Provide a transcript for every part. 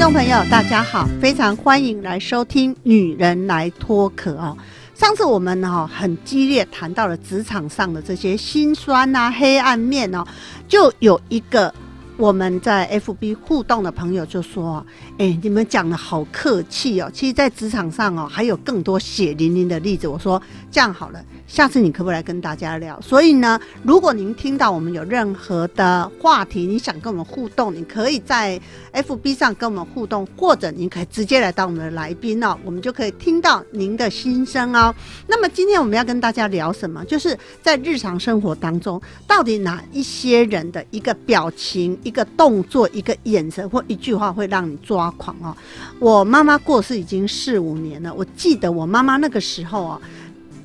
众朋友，大家好，非常欢迎来收听《女人来脱壳》哦。上次我们哈、很激烈谈到了职场上的这些辛酸啊、黑暗面哦，就有一个我们在 FB 互动的朋友就说：“哎，你们讲的好客气哦，其实，在职场上哦，还有更多血淋淋的例子。”我说：“这样好了。”下次你可不可以来跟大家聊？所以呢，如果您听到我们有任何的话题，你想跟我们互动，你可以在 FB 上跟我们互动，或者您可以直接来到我们的来宾哦，我们就可以听到您的心声哦。那么今天我们要跟大家聊什么？就是在日常生活当中，到底哪一些人的一个表情、一个动作、一个眼神或一句话会让你抓狂哦？我妈妈过世已经四五年了，我记得我妈妈那个时候哦。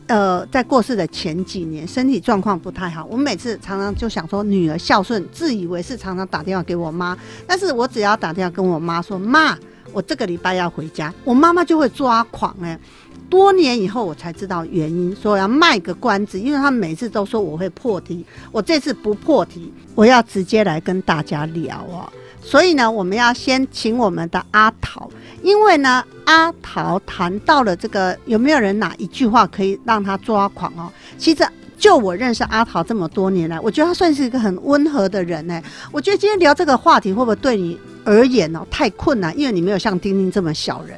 呃，在过世的前几年，身体状况不太好。我每次常常就想说，女儿孝顺，自以为是，常常打电话给我妈。但是我只要打电话跟我妈说，妈，我这个礼拜要回家，我妈妈就会抓狂哎、多年以后我才知道原因，说要卖个关子，因为他每次都说我会破题，我这次不破题，我要直接来跟大家聊哦。所以呢，我们要先请我们的阿桃，因为呢，阿桃谈到了这个有没有人哪一句话可以让他抓狂哦？其实就我认识阿桃这么多年来，我觉得他算是一个很温和的人呢。我觉得今天聊这个话题会不会对你而言哦太困难？因为你没有像丁丁这么小人。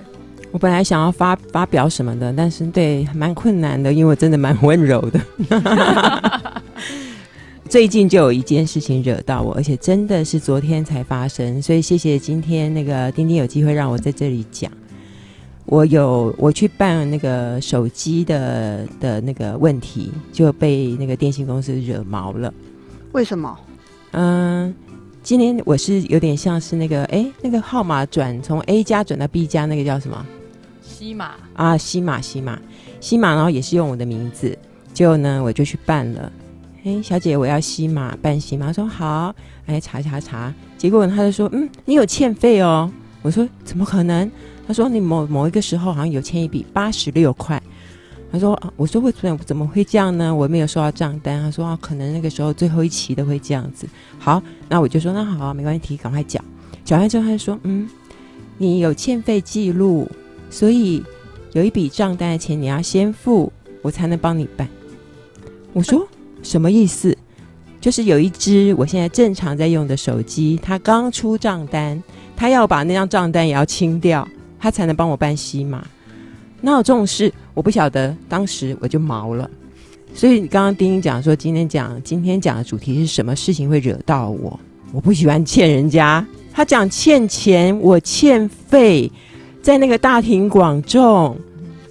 我本来想要发发表什么的，但是对蛮困难的，因为我真的蛮温柔的。最近就有一件事情惹到我，而且真的是昨天才发生，所以谢谢今天那个丁丁有机会让我在这里讲。我有我去办那个手机的的那个问题，就被那个电信公司惹毛了。为什么？嗯，今天我是有点像是那个哎，那个号码转从 A 加转到 B 加，那个叫什么？西马啊，西马西马西马，然后也是用我的名字，结果呢我就去办了。哎，小姐，我要西马办西马，她说好，哎查查查，结果他就说，嗯，你有欠费哦。我说怎么可能？他说你某某一个时候好像有欠一笔八十六块。他说，啊我说为什么怎么会这样呢？我没有收到账单。他说啊，可能那个时候最后一期都会这样子。好，那我就说那好、没关系，赶快缴。缴完之后他就说，嗯，你有欠费记录，所以有一笔账单的钱你要先付，我才能帮你办。我说什么意思？就是有一只我现在正常在用的手机，它刚出账单，他要把那张账单也要清掉，他才能帮我办西马。那有这种事？我不晓得，当时我就毛了。所以刚刚丁丁讲说，今天讲今天讲的主题是什么事情会惹到我？我不喜欢欠人家。他讲欠钱，我欠费，在那个大庭广众，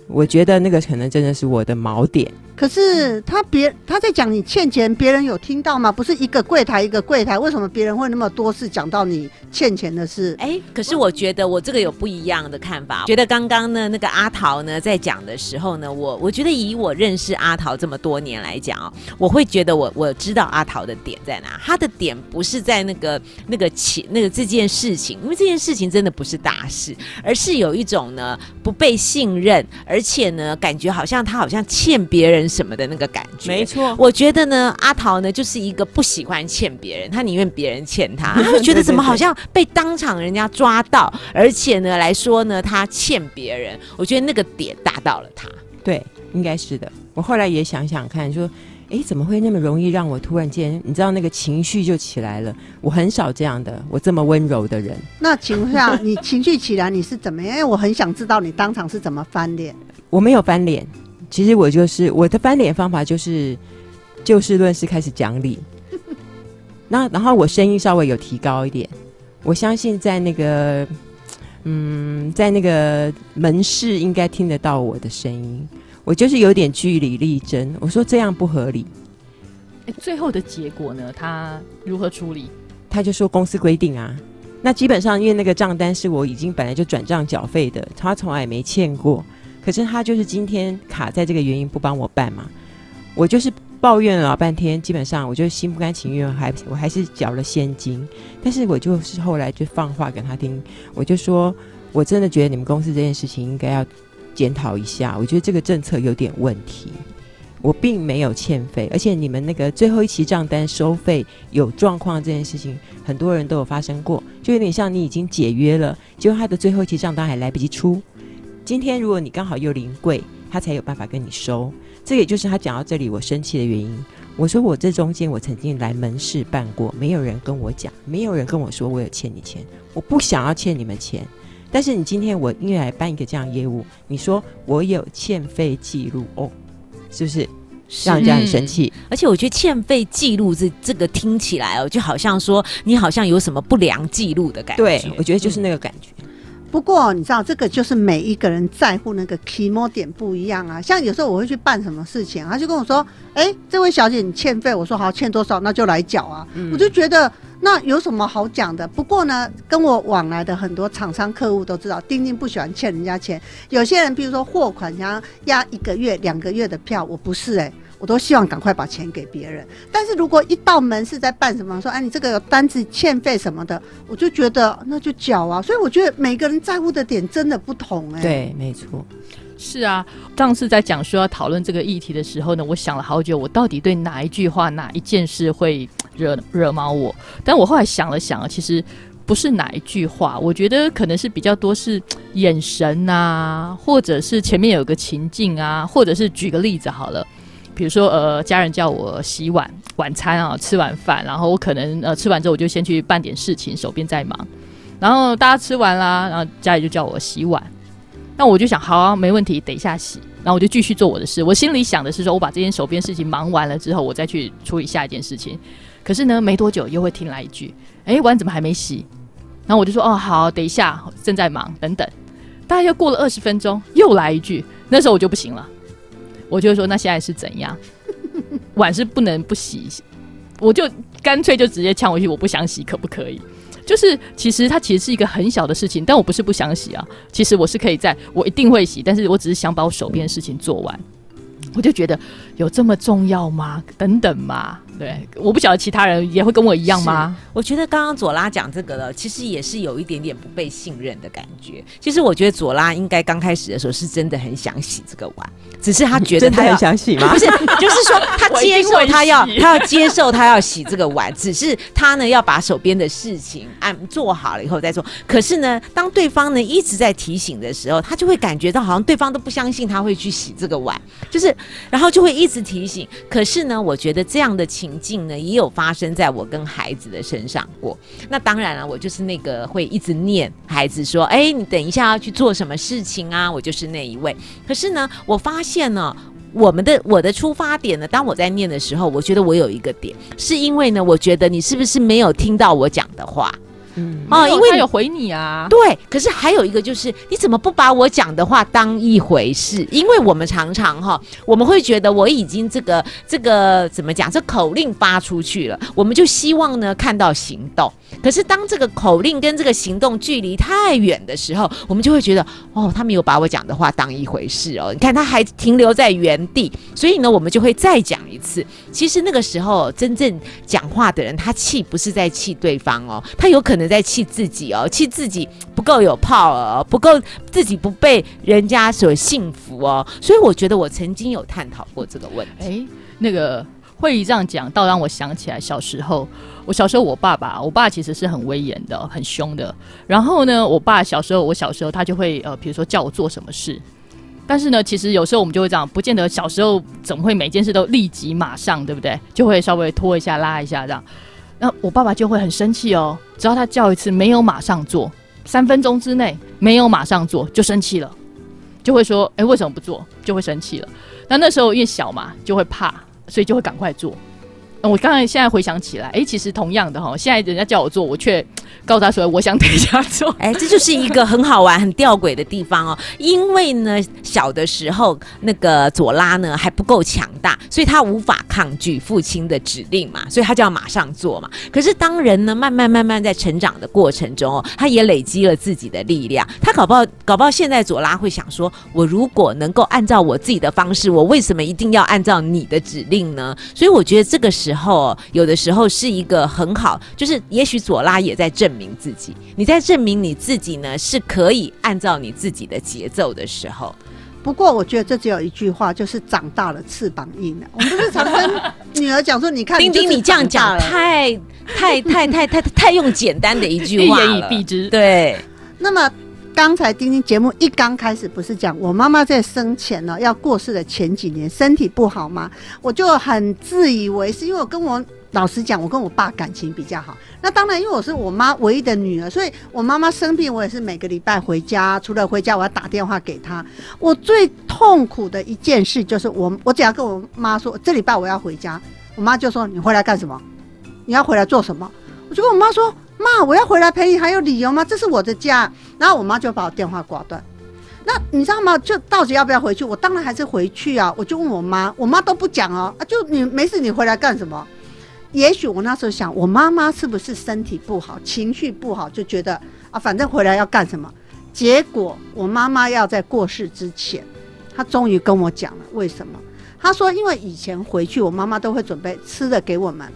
我觉得那个可能真的是我的锚点。可是他别他在讲你欠钱，别人有听到吗？不是一个柜台一个柜台，为什么别人会那么多次讲到你欠钱的事？哎，可是我觉得我这个有不一样的看法。觉得刚刚呢，那个阿桃呢在讲的时候呢，我我觉得以我认识阿桃这么多年来讲哦，我会觉得我我知道阿桃的点在哪。他的点不是在那个那个钱那个这件事情，因为这件事情真的不是大事，而是有一种呢不被信任，而且呢感觉好像他好像欠别人什么的那个感觉。没错，我觉得呢，阿桃呢就是一个不喜欢欠别人，他宁愿别人欠他，他会觉得怎么好像被当场人家抓到，而且呢来说呢他欠别人，我觉得那个点打到了他。对，应该是的。我后来也想想看，说，哎，怎么会那么容易让我突然间，你知道那个情绪就起来了？我很少这样的，我这么温柔的人。那请问一下，你情绪起来你是怎么样？因为我很想知道你当场是怎么翻脸。我没有翻脸，其实我就是我的翻脸方法就是就事论事开始讲理。那然后我声音稍微有提高一点，我相信在那个嗯，在那个门市应该听得到我的声音。我就是有点据理力争，我说这样不合理，哎，最后的结果呢？他如何处理？他就说公司规定啊。那基本上因为那个账单是我已经本来就转账缴费的，他从来没欠过。可是他就是今天卡在这个原因不帮我办嘛，我就是抱怨了老半天，基本上我就心不甘情愿，还我还是缴了现金。但是我就是后来就放话给他听，我就说我真的觉得你们公司这件事情应该要检讨一下，我觉得这个政策有点问题。我并没有欠费，而且你们那个最后一期账单收费有状况这件事情，很多人都有发生过，就有点像你已经解约了，结果他的最后一期账单还来不及出。今天如果你刚好又临柜，他才有办法跟你收。这也就是他讲到这里我生气的原因。我说我这中间我曾经来门市办过，没有人跟我讲，没有人跟我说我有欠你钱，我不想要欠你们钱。但是你今天我因为来办一个这样业务，你说我有欠费记录哦，是不是让人家很生气？而且我觉得欠费记录这这个听起来哦，就好像说你好像有什么不良记录的感觉。对，我觉得就是那个感觉。不过你知道，这个就是每一个人在乎那个 key 点不一样啊。像有时候我会去办什么事情，他就跟我说：“哎，这位小姐，你欠费。”我说：“好，欠多少？那就来缴啊。”我就觉得那有什么好讲的？不过呢，跟我往来的很多厂商客户都知道，丁丁不喜欢欠人家钱。有些人，比如说货款想要压一个月、两个月的票，我不是哎。我都希望赶快把钱给别人，但是如果一到门是在办什么，说哎你这个有单子欠费什么的，我就觉得那就缴啊。所以我觉得每个人在乎的点真的不同哎。对，没错，是啊。上次在讲说要讨论这个议题的时候呢，我想了好久，我到底对哪一句话、哪一件事会惹惹毛我？但我后来想了想，其实不是哪一句话，我觉得可能是比较多是眼神啊，或者是前面有个情境啊，或者是举个例子好了。比如说，呃，家人叫我洗碗，晚餐啊，吃完饭，然后我可能呃吃完之后，我就先去办点事情，手边在忙。然后大家吃完啦，然后家里就叫我洗碗，那我就想，好啊，没问题，等一下洗。然后我就继续做我的事。我心里想的是说，我把这件手边事情忙完了之后，我再去处理下一件事情。可是呢，没多久又会听来一句，哎，碗怎么还没洗？然后我就说，哦，好，等一下，正在忙，等等。大概又过了二十分钟，又来一句，那时候我就不行了。我就说那现在是怎样？碗是不能不洗，我就干脆就直接呛回去，我不想洗，可不可以？就是其实它其实是一个很小的事情，但我不是不想洗啊，其实我是可以在我一定会洗，但是我只是想把我手边的事情做完。我就觉得有这么重要吗？等等嘛。对，我不晓得其他人也会跟我一样吗？我觉得刚刚左拉讲这个了，其实也是有一点点不被信任的感觉。其实我觉得左拉应该刚开始的时候是真的很想洗这个碗，只是他觉得他很想洗吗？不是，就是说他 接受他要他要接受他要洗这个碗，只是他呢要把手边的事情按做好了以后再做。可是呢，当对方呢一直在提醒的时候，他就会感觉到好像对方都不相信他会去洗这个碗，就是然后就会一直提醒。可是呢，我觉得这样的情。境呢，也有发生在我跟孩子的身上过。那当然了，我就是那个会一直念孩子说：“哎，你等一下要去做什么事情啊？”我就是那一位。可是呢，我发现呢，我们的我的出发点呢，当我在念的时候，我觉得我有一个点，是因为呢，我觉得你是不是没有听到我讲的话？嗯，哦，因为他有回你啊。对，可是还有一个就是，你怎么不把我讲的话当一回事？因为我们常常哈，我们会觉得我已经这个这个怎么讲，这口令发出去了，我们就希望呢看到行动。可是当这个口令跟这个行动距离太远的时候，我们就会觉得哦，他没有把我讲的话当一回事哦。你看他还停留在原地，所以呢，我们就会再讲一次。其实那个时候真正讲话的人，他气不是在气对方哦，他有可能。在气自己哦，气自己不够有泡哦，不够自己不被人家所幸福哦，所以我觉得我曾经有探讨过这个问题。哎，那个会议这样讲，倒让我想起来小时候，我小时候我爸爸，我爸其实是很威严的，很凶的。然后呢，我爸小时候，我小时候他就会呃，比如说叫我做什么事，但是呢，其实有时候我们就会这样，不见得小时候怎么会每件事都立即马上，对不对？就会稍微拖一下拉一下这样。那我爸爸就会很生气哦，只要他叫一次没有马上做，三分钟之内没有马上做就生气了，就会说：“哎，为什么不做？”就会生气了。那那时候因为小嘛，就会怕，所以就会赶快做。我刚才现在回想起来，哎，其实同样的哈，现在人家叫我做，我却告诉他说我想等一下做。哎，这就是一个很好玩、很吊诡的地方哦。因为呢，小的时候那个左拉呢还不够强大，所以他无法抗拒父亲的指令嘛，所以他就要马上做嘛。可是当人呢慢慢慢慢在成长的过程中哦，他也累积了自己的力量。他搞不好搞不好现在左拉会想说：我如果能够按照我自己的方式，我为什么一定要按照你的指令呢？所以我觉得这个时候有的时候是一个很好，就是也许左拉也在证明自己，你在证明你自己呢是可以按照你自己的节奏的时候。不过我觉得这只有一句话，就是长大了翅膀硬了。我们不是常跟 女儿讲说，你看丁丁，你这样讲太太太太太太用简单的一句话一言以蔽之。对，那么。刚才丁丁节目一刚开始，不是讲我妈妈在生前呢要过世的前几年身体不好吗？我就很自以为是，因为我跟我老实讲，我跟我爸感情比较好。那当然，因为我是我妈唯一的女儿，所以我妈妈生病，我也是每个礼拜回家。除了回家，我要打电话给她。我最痛苦的一件事就是，我我只要跟我妈说这礼拜我要回家，我妈就说你回来干什么？你要回来做什么？我就跟我妈说。妈，我要回来陪你，还有理由吗？这是我的家。然后我妈就把我电话挂断。那你知道吗？就到底要不要回去？我当然还是回去啊。我就问我妈，我妈都不讲哦。啊，就你没事，你回来干什么？也许我那时候想，我妈妈是不是身体不好，情绪不好，就觉得啊，反正回来要干什么？结果我妈妈要在过世之前，她终于跟我讲了为什么。她说，因为以前回去，我妈妈都会准备吃的给我们。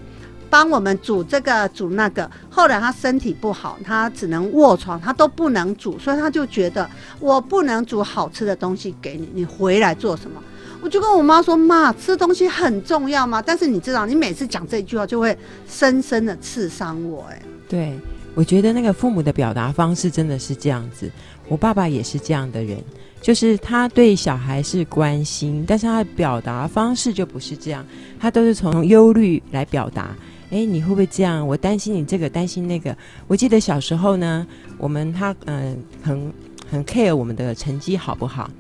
帮我们煮这个煮那个，后来他身体不好，他只能卧床，他都不能煮，所以他就觉得我不能煮好吃的东西给你，你回来做什么？我就跟我妈说：“妈，吃东西很重要吗？”但是你知道，你每次讲这句话，就会深深的刺伤我。哎，对，我觉得那个父母的表达方式真的是这样子。我爸爸也是这样的人，就是他对小孩是关心，但是他的表达方式就不是这样，他都是从忧虑来表达。哎，你会不会这样？我担心你这个，担心那个。我记得小时候呢，我们他嗯很很 care 我们的成绩好不好？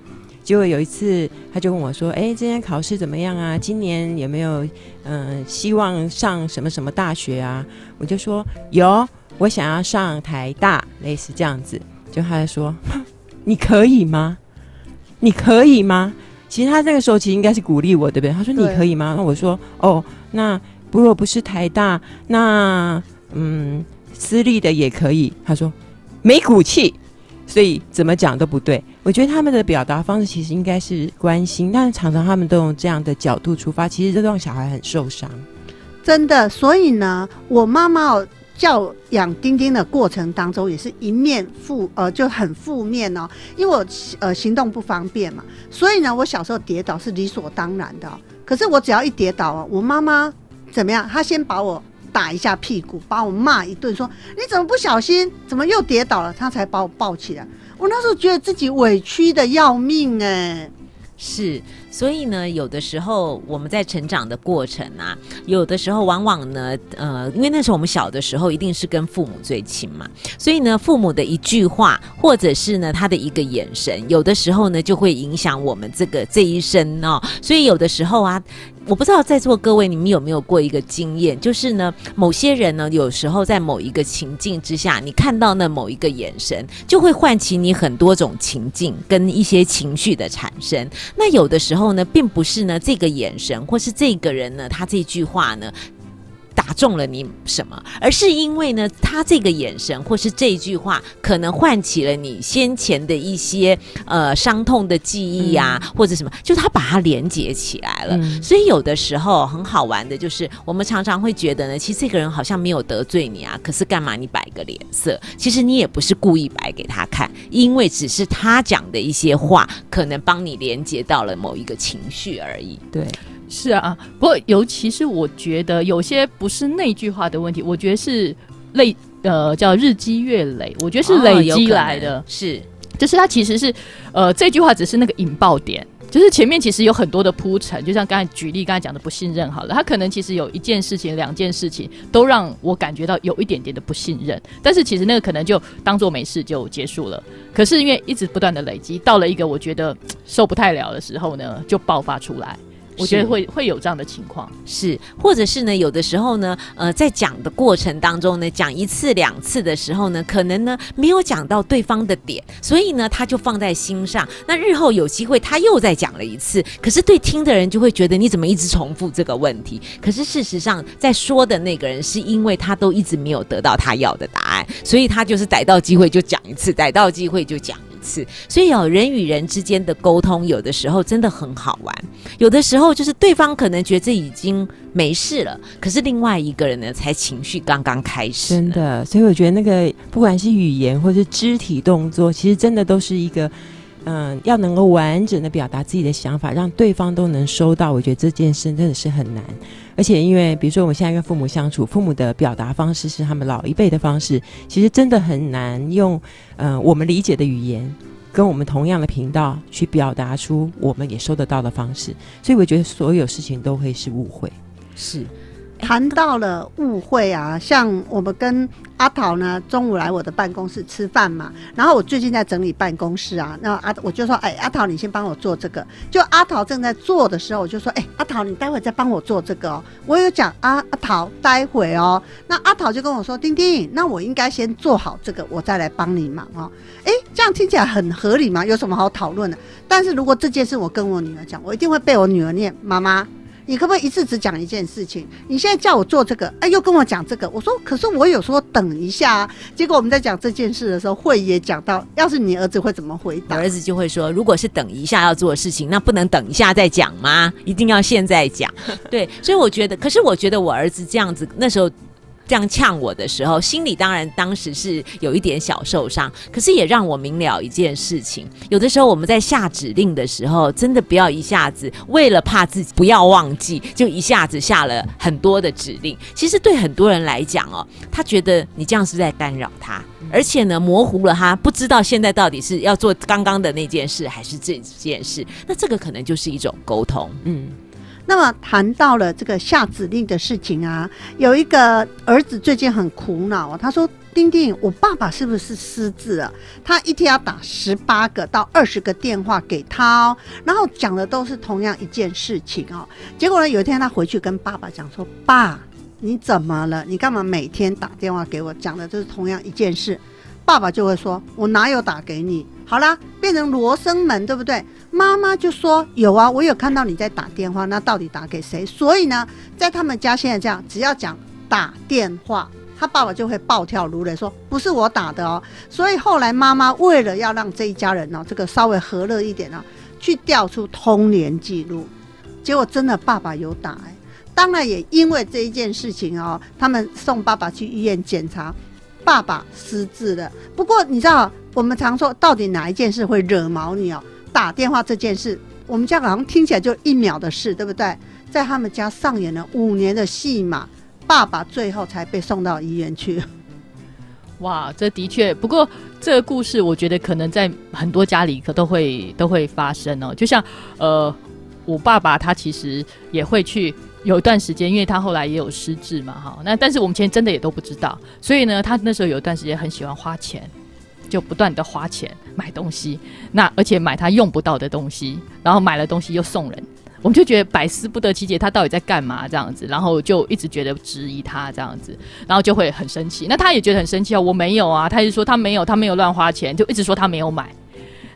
结果有一次他就问我说：“哎，今天考试怎么样啊？今年有没有嗯希望上什么什么大学啊？”我就说：“有，我想要上台大，类似这样子。”就他就说：“你可以吗？你可以吗？”其实他那个时候其实应该是鼓励我，对不对？他说：“你可以吗？”那我说：“哦，那。”如果不是台大，那嗯，私立的也可以。他说没骨气，所以怎么讲都不对。我觉得他们的表达方式其实应该是关心，但是常常他们都用这样的角度出发，其实这让小孩很受伤。真的，所以呢，我妈妈教养丁丁的过程当中，也是一面负呃就很负面哦，因为我呃行动不方便嘛，所以呢，我小时候跌倒是理所当然的。可是我只要一跌倒啊，我妈妈。怎么样？他先把我打一下屁股，把我骂一顿，说你怎么不小心，怎么又跌倒了？他才把我抱起来。我那时候觉得自己委屈的要命哎。是，所以呢，有的时候我们在成长的过程啊，有的时候往往呢，呃，因为那时候我们小的时候一定是跟父母最亲嘛，所以呢，父母的一句话，或者是呢他的一个眼神，有的时候呢就会影响我们这个这一生哦。所以有的时候啊。我不知道在座各位你们有没有过一个经验，就是呢，某些人呢，有时候在某一个情境之下，你看到那某一个眼神，就会唤起你很多种情境跟一些情绪的产生。那有的时候呢，并不是呢这个眼神或是这个人呢，他这句话呢。打中了你什么？而是因为呢，他这个眼神或是这句话，可能唤起了你先前的一些呃伤痛的记忆呀，或者什么，就他把它连接起来了。所以有的时候很好玩的，就是我们常常会觉得呢，其实这个人好像没有得罪你啊，可是干嘛你摆个脸色？其实你也不是故意摆给他看，因为只是他讲的一些话，可能帮你连接到了某一个情绪而已。对。是啊，不过尤其是我觉得有些不是那句话的问题，我觉得是累呃叫日积月累，我觉得是累积来的，是。就是它其实是呃这句话只是那个引爆点，就是前面其实有很多的铺陈，就像刚才举例刚才讲的不信任好了，他可能其实有一件事情、两件事情都让我感觉到有一点点的不信任，但是其实那个可能就当做没事就结束了，可是因为一直不断的累积，到了一个我觉得受不太了的时候呢，就爆发出来。我觉得会会有这样的情况。是，或者是呢，有的时候呢，呃，在讲的过程当中呢，讲一次两次的时候呢，可能呢没有讲到对方的点，所以呢，他就放在心上。那日后有机会他又再讲了一次，可是对听的人就会觉得你怎么一直重复这个问题？可是事实上，在说的那个人是因为他都一直没有得到他要的答案，所以他就是逮到机会就讲一次，逮到机会就讲一次。所以哦，人与人之间的沟通，有的时候真的很好玩。有的时候就是对方可能觉得已经没事了，可是另外一个人呢，才情绪刚刚开始。真，的，所以我觉得那个不管是语言或是肢体动作，其实真的都是一个，嗯，要能够完整的表达自己的想法，让对方都能收到。我觉得这件事真的是很难，而且因为比如说我们现在跟父母相处，父母的表达方式是他们老一辈的方式，其实真的很难用，嗯、我们理解的语言。跟我们同样的频道去表达出我们也收得到的方式，所以我觉得所有事情都会是误会。是谈到了误会啊，像我们跟阿桃呢，中午来我的办公室吃饭嘛，然后我最近在整理办公室啊，那阿我就说，哎，阿桃你先帮我做这个。就阿桃正在做的时候，我就说，哎，阿桃你待会再帮我做这个哦。我有讲啊，阿桃待会哦，那阿桃就跟我说，丁丁，那我应该先做好这个，我再来帮你忙哦。哎，这样听起来很合理嘛？有什么好讨论的？但是如果这件事我跟我女儿讲，我一定会被我女儿念妈妈。你可不可以一次只讲一件事情？你现在叫我做这个，哎，又跟我讲这个。我说，可是我有说等一下啊。结果我们在讲这件事的时候，会也讲到，要是你儿子会怎么回答？我儿子就会说，如果是等一下要做的事情，那不能等一下再讲吗？一定要现在讲。对，所以我觉得，可是我觉得我儿子这样子，那时候。这样呛我的时候，心里当然当时是有一点小受伤，可是也让我明了一件事情：有的时候我们在下指令的时候，真的不要一下子为了怕自己不要忘记，就一下子下了很多的指令。其实对很多人来讲哦，他觉得你这样是在干扰他，而且呢模糊了他，不知道现在到底是要做刚刚的那件事，还是这件事。那这个可能就是一种沟通。嗯，那么谈到了这个下指令的事情啊，有一个儿子最近很苦恼，他说：“丁丁，我爸爸是不是失智了？他一天要打十八个到二十个电话给他哦，然后讲的都是同样一件事情哦。结果呢，有一天他回去跟爸爸讲说：‘爸，你怎么了？你干嘛每天打电话给我，讲的都是同样一件事？’爸爸就会说：‘我哪有打给你？’好啦，变成罗生门，对不对？妈妈就说：“有啊，我有看到你在打电话，那到底打给谁？”所以呢，在他们家现在这样，只要讲打电话，他爸爸就会暴跳如雷，说：“不是我打的哦。”所以后来妈妈为了要让这一家人呢、这个稍微和乐一点呢、去调出通联记录，结果真的爸爸有打、哎，当然也因为这一件事情哦，他们送爸爸去医院检查，爸爸失智了。不过你知道，我们常说到底哪一件事会惹毛你哦？打电话这件事，我们家好像听起来就一秒的事，对不对？在他们家上演了五年的戏码，爸爸最后才被送到医院去。哇，这的确，不过这个故事，我觉得可能在很多家里可都会都会发生哦。就像呃，我爸爸他其实也会去有一段时间，因为他后来也有失智嘛，哈。那但是我们前真的也都不知道，所以呢，他那时候有一段时间很喜欢花钱，就不断的花钱买东西，那而且买他用不到的东西，然后买了东西又送人。我们就觉得百思不得其解，他到底在干嘛这样子，然后就一直觉得质疑他这样子，然后就会很生气。那他也觉得很生气啊，我没有啊，他就说他没有，他没有乱花钱，就一直说他没有买。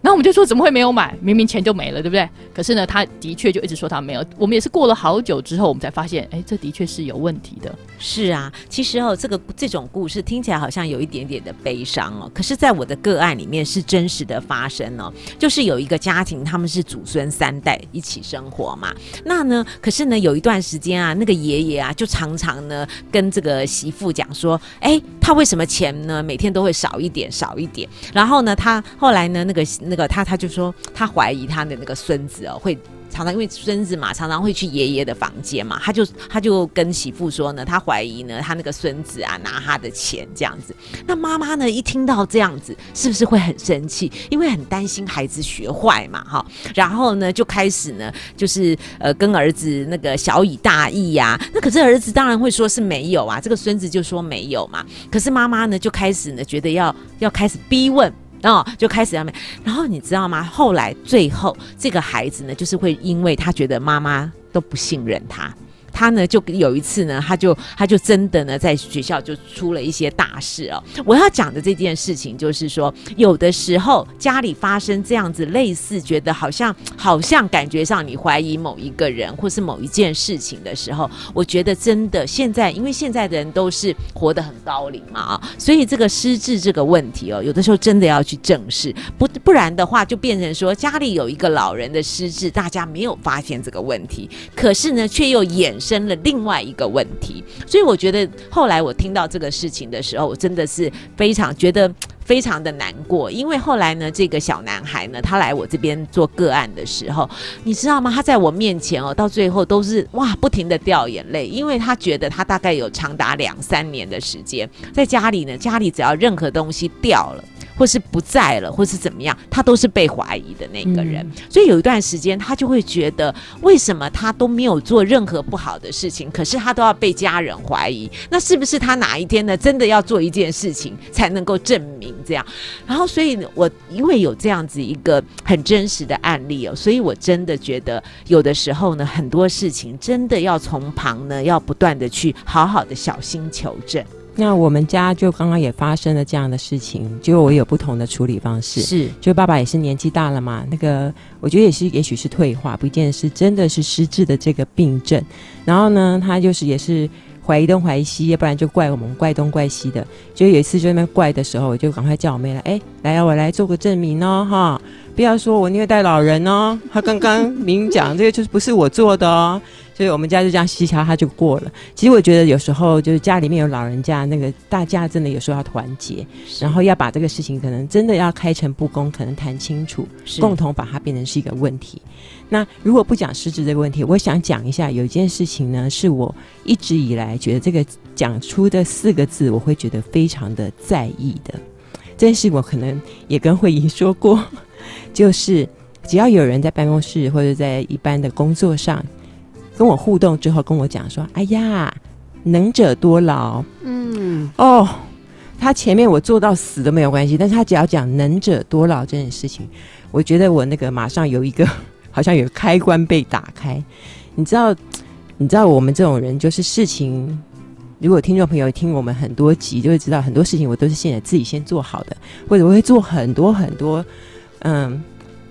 然后我们就说怎么会没有买？明明钱就没了，对不对？可是呢，他的确就一直说他没有。我们也是过了好久之后，我们才发现，哎，这的确是有问题的。是啊，其实哦，这个这种故事听起来好像有一点点的悲伤哦，可是，在我的个案里面是真实的发生哦，就是有一个家庭，他们是祖孙三代一起生活嘛。那呢，可是呢，有一段时间啊，那个爷爷啊，就常常呢跟这个媳妇讲说，哎，他为什么钱呢每天都会少一点少一点？然后呢，他后来呢，那个那个他他就说，他怀疑他的那个孙子哦会。常常因为孙子嘛，常常会去爷爷的房间嘛，他就他就跟媳妇说呢，他怀疑呢他那个孙子啊拿他的钱这样子。那妈妈呢一听到这样子，是不是会很生气？因为很担心孩子学坏嘛，哈。然后呢就开始呢就是呃跟儿子那个小以大义呀、那可是儿子当然会说是没有啊，这个孙子就说没有嘛。可是妈妈呢就开始呢觉得要要开始逼问。然后就开始要然后你知道吗？后来最后这个孩子呢，就是会因为他觉得妈妈都不信任他。他呢，就有一次呢，他就他就真的呢，在学校就出了一些大事哦。我要讲的这件事情，就是说，有的时候家里发生这样子类似，觉得好像好像感觉上你怀疑某一个人或是某一件事情的时候，我觉得真的现在，因为现在的人都是活得很高龄嘛啊，所以这个失智这个问题哦，有的时候真的要去正视，不不然的话，就变成说家里有一个老人的失智，大家没有发现这个问题，可是呢，却又掩生了另外一个问题，所以我觉得后来我听到这个事情的时候，我真的是非常觉得非常的难过，因为后来呢，这个小男孩呢，他来我这边做个案的时候，你知道吗？他在我面前哦，到最后都是哇，不停的掉眼泪，因为他觉得他大概有长达两三年的时间在家里呢，家里只要任何东西掉了。或是不在了，或是怎么样，他都是被怀疑的那个人。所以有一段时间，他就会觉得，为什么他都没有做任何不好的事情，可是他都要被家人怀疑？那是不是他哪一天呢，真的要做一件事情才能够证明这样？然后，所以我因为有这样子一个很真实的案例哦，所以我真的觉得，有的时候呢，很多事情真的要从旁呢，要不断的去好好的小心求证。那我们家就刚刚也发生了这样的事情，就我有不同的处理方式。是，就爸爸也是年纪大了嘛，那个我觉得也是，也许是退化，不一定是真的是失智的这个病症。然后呢，他就是也是怀疑东怀疑西，要不然就怪我们怪东怪西的。就有一次就那边怪的时候，我就赶快叫我妹来，哎，来啊，我来做个证明哦，哈，不要说我虐待老人哦，他刚刚明讲这个就是不是我做的哦。所以我们家就这样嘻嘻哈哈就过了。其实我觉得有时候就是家里面有老人家，那个大家真的有时候要团结，然后要把这个事情可能真的要开诚布公，可能谈清楚，共同把它变成是一个问题。那如果不讲失职这个问题，我想讲一下有一件事情呢，是我一直以来觉得这个讲出的四个字，我会觉得非常的在意的。这件事我可能也跟慧怡说过，就是只要有人在办公室或者在一般的工作上。跟我互动之后，跟我讲说：“哎呀，能者多劳。”嗯，哦，他前面我做到死都没有关系，但是他只要讲能者多劳这件事情，我觉得我那个马上有一个好像有开关被打开。你知道，你知道我们这种人就是事情，如果听众朋友听我们很多集，就会知道很多事情我都是现在自己先做好的，或者我会做很多很多，嗯，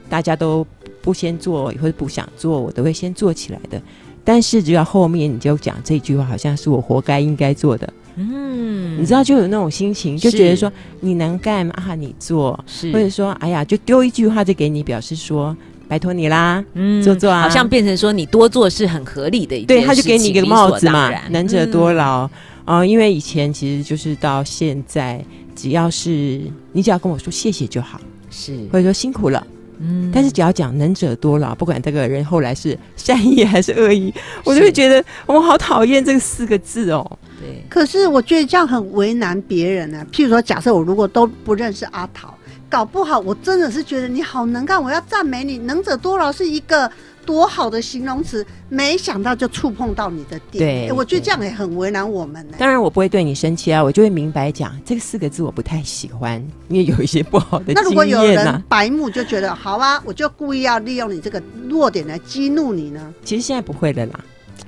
大家都不先做或者不想做，我都会先做起来的。但是只要后面你就讲这句话，好像是我活该应该做的，嗯，你知道就有那种心情，就觉得说你能干啊，你做，是或者说哎呀，就丢一句话就给你表示说拜托你啦，嗯，做做啊，好像变成说你多做是很合理的，对，他就给你一个帽子嘛，能者多劳。啊，因为以前其实就是到现在，只要是你只要跟我说谢谢就好，是。或者说辛苦了。嗯，但是只要讲能者多劳，不管这个人后来是善意还是恶意，我就会觉得我好讨厌这四个字哦。对，可是我觉得这样很为难别人呢。譬如说，假设我如果都不认识阿桃，搞不好我真的是觉得你好能干，我要赞美你。能者多劳是一个。多好的形容词，没想到就触碰到你的点。对，我觉得这样也很为难我们。当然，我不会对你生气啊，我就会明白讲这个四个字我不太喜欢，因为有一些不好的 那如果有人白目就觉得好啊，我就故意要利用你这个弱点来激怒你呢？其实现在不会了啦。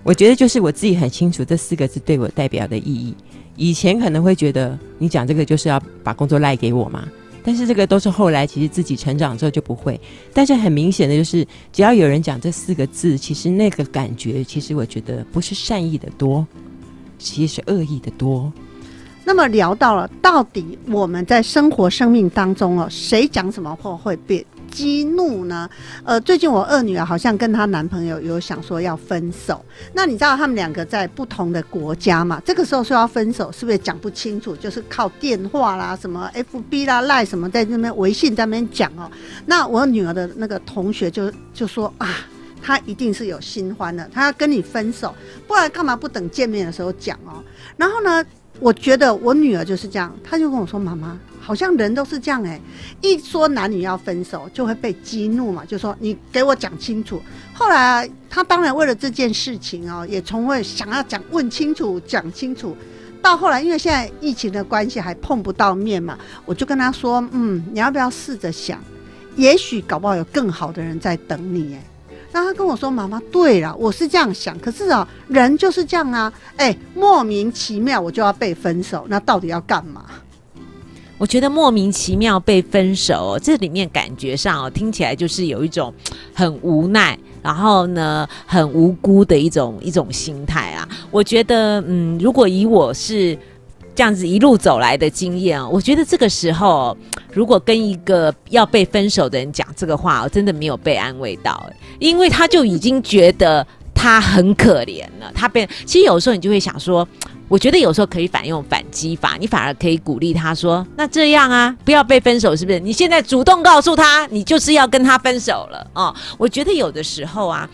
我觉得就是我自己很清楚这四个字对我代表的意义。以前可能会觉得你讲这个就是要把工作赖给我嘛。但是这个都是后来，其实自己成长之后就不会。但是很明显的就是，只要有人讲这四个字，其实那个感觉，其实我觉得不是善意的多，其实是恶意的多。那么聊到了，到底我们在生活生命当中哦，谁讲什么话会变？激怒呢？呃，最近我二女儿好像跟她男朋友有想说要分手。那你知道他们两个在不同的国家嘛？这个时候说要分手，是不是讲不清楚？就是靠电话啦、什么 FB 啦、赖什么在那边微信在那边讲哦。那我女儿的那个同学就就说啊，他一定是有新欢的，他要跟你分手，不然干嘛不等见面的时候讲哦？然后呢，我觉得我女儿就是这样，她就跟我说妈妈。好像人都是这样哎，一说男女要分手就会被激怒嘛，就说你给我讲清楚。后来他当然为了这件事情哦，也从未想要讲问清楚、讲清楚。到后来，因为现在疫情的关系，还碰不到面嘛，我就跟他说，嗯，你要不要试着想，也许搞不好有更好的人在等你，哎。那他跟我说：“妈妈，对了，我是这样想，可是啊，人就是这样啊，哎，莫名其妙我就要被分手，那到底要干嘛？”我觉得莫名其妙被分手，这里面感觉上哦，听起来就是有一种很无奈，然后呢，很无辜的一种一种心态啊。我觉得，嗯，如果以我是。这样子一路走来的经验啊，我觉得这个时候，如果跟一个要被分手的人讲这个话，我真的没有被安慰到，因为他就已经觉得他很可怜了。他被其实有时候你就会想说，我觉得有时候可以反用反击法，你反而可以鼓励他说：“那这样啊，不要被分手，是不是？你现在主动告诉他，你就是要跟他分手了哦。”我觉得有的时候啊。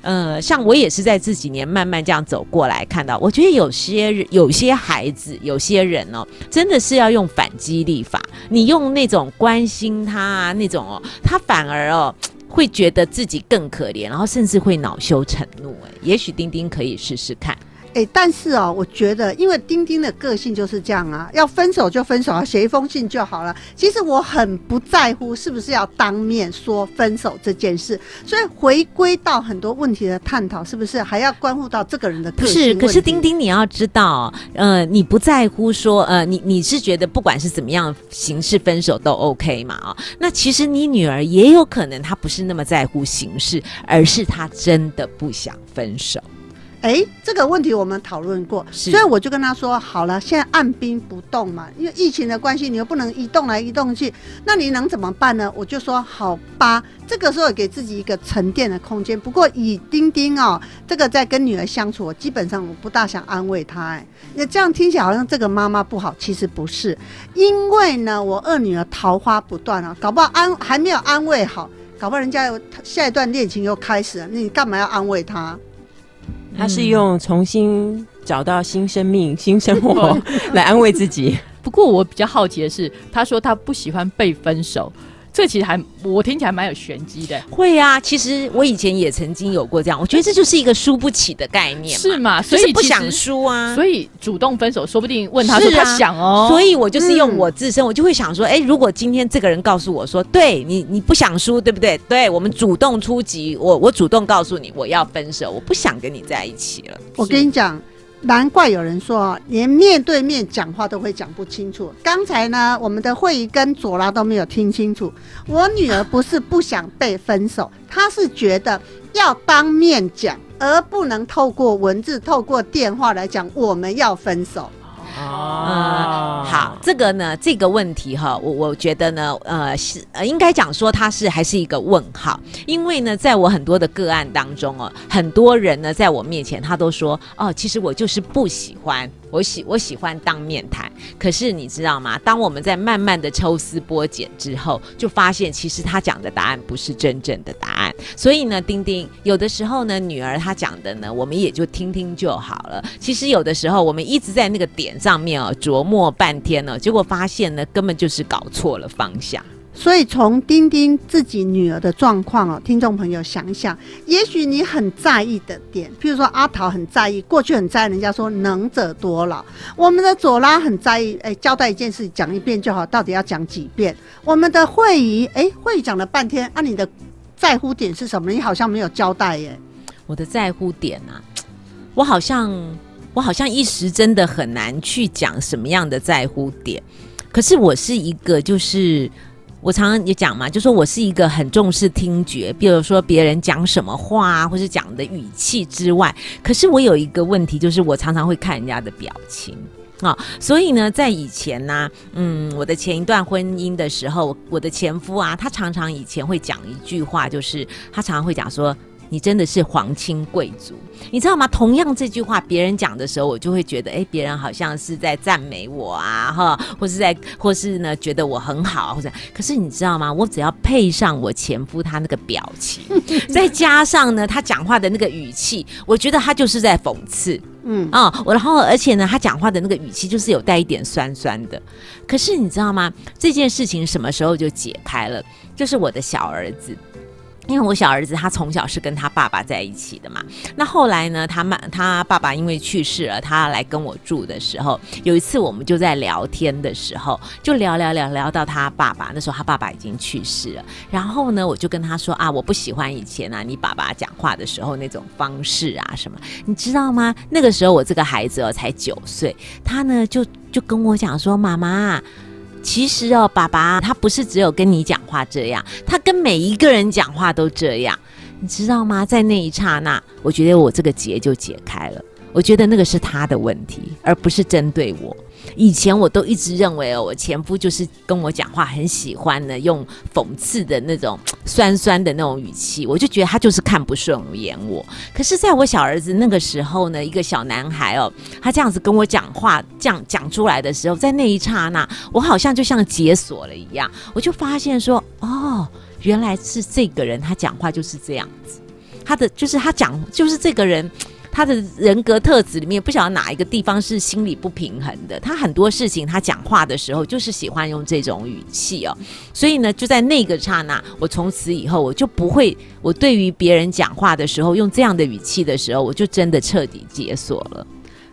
呃，像我也是在这几年慢慢这样走过来，看到，我觉得有些有些孩子，有些人哦，真的是要用反击力法。你用那种关心他啊，那种哦，他反而哦会觉得自己更可怜，然后甚至会恼羞成怒。哎，也许丁丁可以试试看。哎，但是哦，我觉得，因为丁丁的个性就是这样啊，要分手就分手啊，写一封信就好了。其实我很不在乎是不是要当面说分手这件事，所以回归到很多问题的探讨，是不是还要关乎到这个人的个性？是，可是丁丁你要知道，呃，你不在乎说，呃，你你是觉得不管是怎么样形式分手都 OK 嘛？啊，那其实你女儿也有可能她不是那么在乎形式，而是她真的不想分手。哎，这个问题我们讨论过，所以我就跟他说：好了，现在按兵不动嘛，因为疫情的关系，你又不能移动来移动去，那你能怎么办呢？我就说好吧，这个时候给自己一个沉淀的空间。不过以丁丁哦，这个在跟女儿相处，基本上我不大想安慰她。哎，那这样听起来好像这个妈妈不好，其实不是，因为呢，我二女儿桃花不断啊，搞不好安还没有安慰好，搞不好人家又下一段恋情又开始了，那你干嘛要安慰她？他是用重新找到新生命、新生活来安慰自己。不过我比较好奇的是，他说他不喜欢被分手。这其实还我听起来蛮有玄机的。会啊，其实我以前也曾经有过这样，我觉得这就是一个输不起的概念，是嘛？所以不想输啊，所以主动分手，说不定问他说他想哦。所以我就是用我自身，我就会想说，哎，如果今天这个人告诉我说，对你你不想输，对不对？对我们主动出击，我我主动告诉你我要分手，我不想跟你在一起了。我跟你讲。难怪有人说连面对面讲话都会讲不清楚。刚才呢，我们的会议跟左拉都没有听清楚。我女儿不是不想被分手，她是觉得要当面讲，而不能透过文字、透过电话来讲我们要分手。啊，好，这个呢，这个问题哈，我我觉得呢，呃，是呃，应该讲说它是还是一个问号，因为呢，在我很多的个案当中哦，很多人呢在我面前，他都说，哦，其实我就是不喜欢。我喜我喜欢当面谈，可是你知道吗？当我们在慢慢的抽丝剥茧之后，就发现其实他讲的答案不是真正的答案。所以呢，丁丁有的时候呢，女儿她讲的呢，我们也就听听就好了。其实有的时候我们一直在那个点上面哦琢磨半天呢，结果发现呢，根本就是搞错了方向。所以从丁丁自己女儿的状况哦，听众朋友想一想，也许你很在意的点，譬如说阿桃很在意，过去很在意，人家说能者多劳。我们的左拉很在意，哎，交代一件事讲一遍就好，到底要讲几遍？我们的会议，哎，会议讲了半天，啊，你的在乎点是什么？你好像没有交代耶。我的在乎点啊，我好像我好像一时真的很难去讲什么样的在乎点。可是我是一个就是。我常常也讲嘛，就说我是一个很重视听觉，比如说别人讲什么话，啊或是讲的语气之外，可是我有一个问题，就是我常常会看人家的表情啊。所以呢，在以前呢，嗯，我的前一段婚姻的时候，我的前夫啊，他常常以前会讲一句话，就是他常常会讲说。你真的是皇亲贵族，你知道吗？同样这句话，别人讲的时候，我就会觉得，哎，别人好像是在赞美我啊，哈，或是在，或是呢，觉得我很好，或者，可是你知道吗？我只要配上我前夫他那个表情，再加上呢，他讲话的那个语气，我觉得他就是在讽刺，嗯啊，我然后而且呢，他讲话的那个语气就是有带一点酸酸的。可是你知道吗？这件事情什么时候就解开了？就是我的小儿子。因为我小儿子他从小是跟他爸爸在一起的嘛，那后来呢，他妈他爸爸因为去世了，他来跟我住的时候，有一次我们就在聊天的时候，就聊聊聊聊到他爸爸，那时候他爸爸已经去世了，然后呢，我就跟他说啊，我不喜欢以前啊你爸爸讲话的时候那种方式啊什么，你知道吗？那个时候我这个孩子哦才九岁，他呢就就跟我讲说，妈妈。其实哦，爸爸他不是只有跟你讲话这样，他跟每一个人讲话都这样，你知道吗？在那一刹那，我觉得我这个结就解开了。我觉得那个是他的问题，而不是针对我。以前我都一直认为哦，我前夫就是跟我讲话很喜欢呢，用讽刺的那种酸酸的那种语气，我就觉得他就是看不顺眼我。可是，在我小儿子那个时候呢，一个小男孩哦，他这样子跟我讲话，这样讲出来的时候，在那一刹那，我好像就像解锁了一样，我就发现说，哦，原来是这个人，他讲话就是这样子，他的就是他讲就是这个人。他的人格特质里面，不晓得哪一个地方是心理不平衡的。他很多事情，他讲话的时候就是喜欢用这种语气哦。所以呢，就在那个刹那，我从此以后我就不会，我对于别人讲话的时候用这样的语气的时候，我就真的彻底解锁了。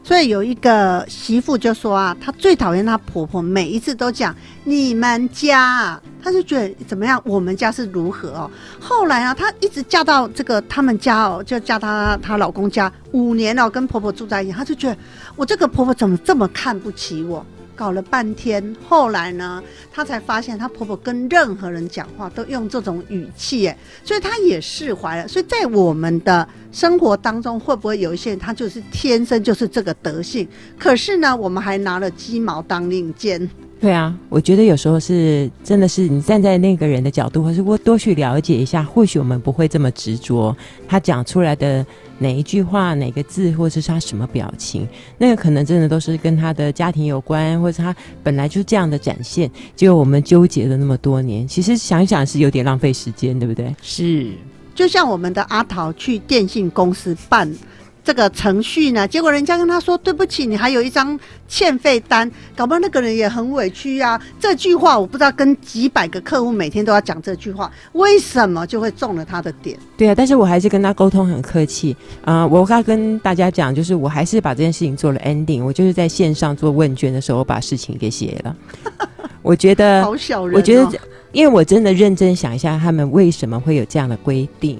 所以有一个媳妇就说啊，她最讨厌她婆婆每一次都讲你们家，她就觉得怎么样，我们家是如何哦。后来啊，她一直嫁到这个他们家哦，就嫁她她老公家五年了，跟婆婆住在一起，她就觉得我这个婆婆怎么这么看不起我。搞了半天，后来呢，她才发现她婆婆跟任何人讲话都用这种语气，哎，所以她也释怀了。所以在我们的生活当中，会不会有一些人他就是天生就是这个德性？可是呢，我们还拿了鸡毛当令箭。对啊，我觉得有时候是真的是你站在那个人的角度，或是多多去了解一下，或许我们不会这么执着他讲出来的。哪一句话、哪个字，或者是他什么表情，那个可能真的都是跟他的家庭有关，或者他本来就这样的展现。结果我们纠结了那么多年，其实想想是有点浪费时间，对不对？是，就像我们的阿桃去电信公司办。这个程序呢？结果人家跟他说：“对不起，你还有一张欠费单。”搞不好那个人也很委屈啊。这句话我不知道，跟几百个客户每天都要讲这句话，为什么就会中了他的点？对啊，但是我还是跟他沟通很客气啊。我刚跟大家讲，就是我还是把这件事情做了 ending。我就是在线上做问卷的时候，把事情给写了。我觉得好小人，我觉得，因为我真的认真想一下，他们为什么会有这样的规定。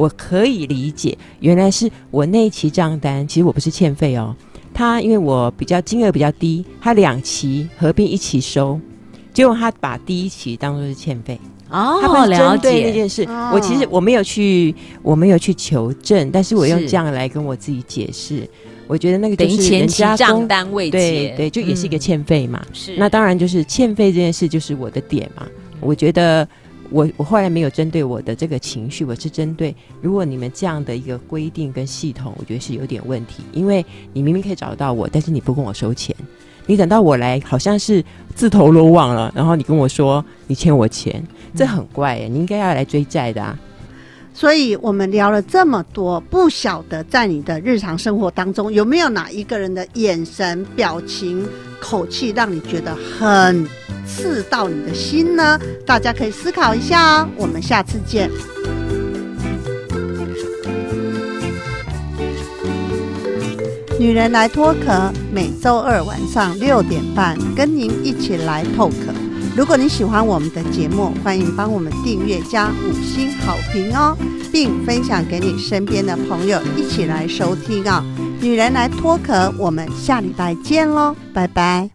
我可以理解，原来是我那一期账单，其实我不是欠费哦。他因为我比较金额比较低，他两期合并一起收，结果他把第一期当做是欠费哦。他不了解那件事，我其实我没有去，我没有去求证，但是我用这样来跟我自己解释。我觉得那个等于人家账单未对对，就也是一个欠费嘛。是，那当然就是欠费这件事就是我的点嘛。我觉得。我我后来没有针对我的这个情绪，我是针对如果你们这样的一个规定跟系统，我觉得是有点问题。因为你明明可以找得到我，但是你不跟我收钱，你等到我来好像是自投罗网了，然后你跟我说你欠我钱，这很怪哎，你应该要来追债的啊。所以我们聊了这么多，不晓得在你的日常生活当中有没有哪一个人的眼神、表情、口气让你觉得很刺到你的心呢？大家可以思考一下哦。我们下次见。女人来脱壳，每周二晚上六点半，跟您一起来透壳。如果你喜欢我们的节目，欢迎帮我们订阅加五星好评哦，并分享给你身边的朋友一起来收听啊！女人来脱壳，我们下礼拜见喽，拜拜。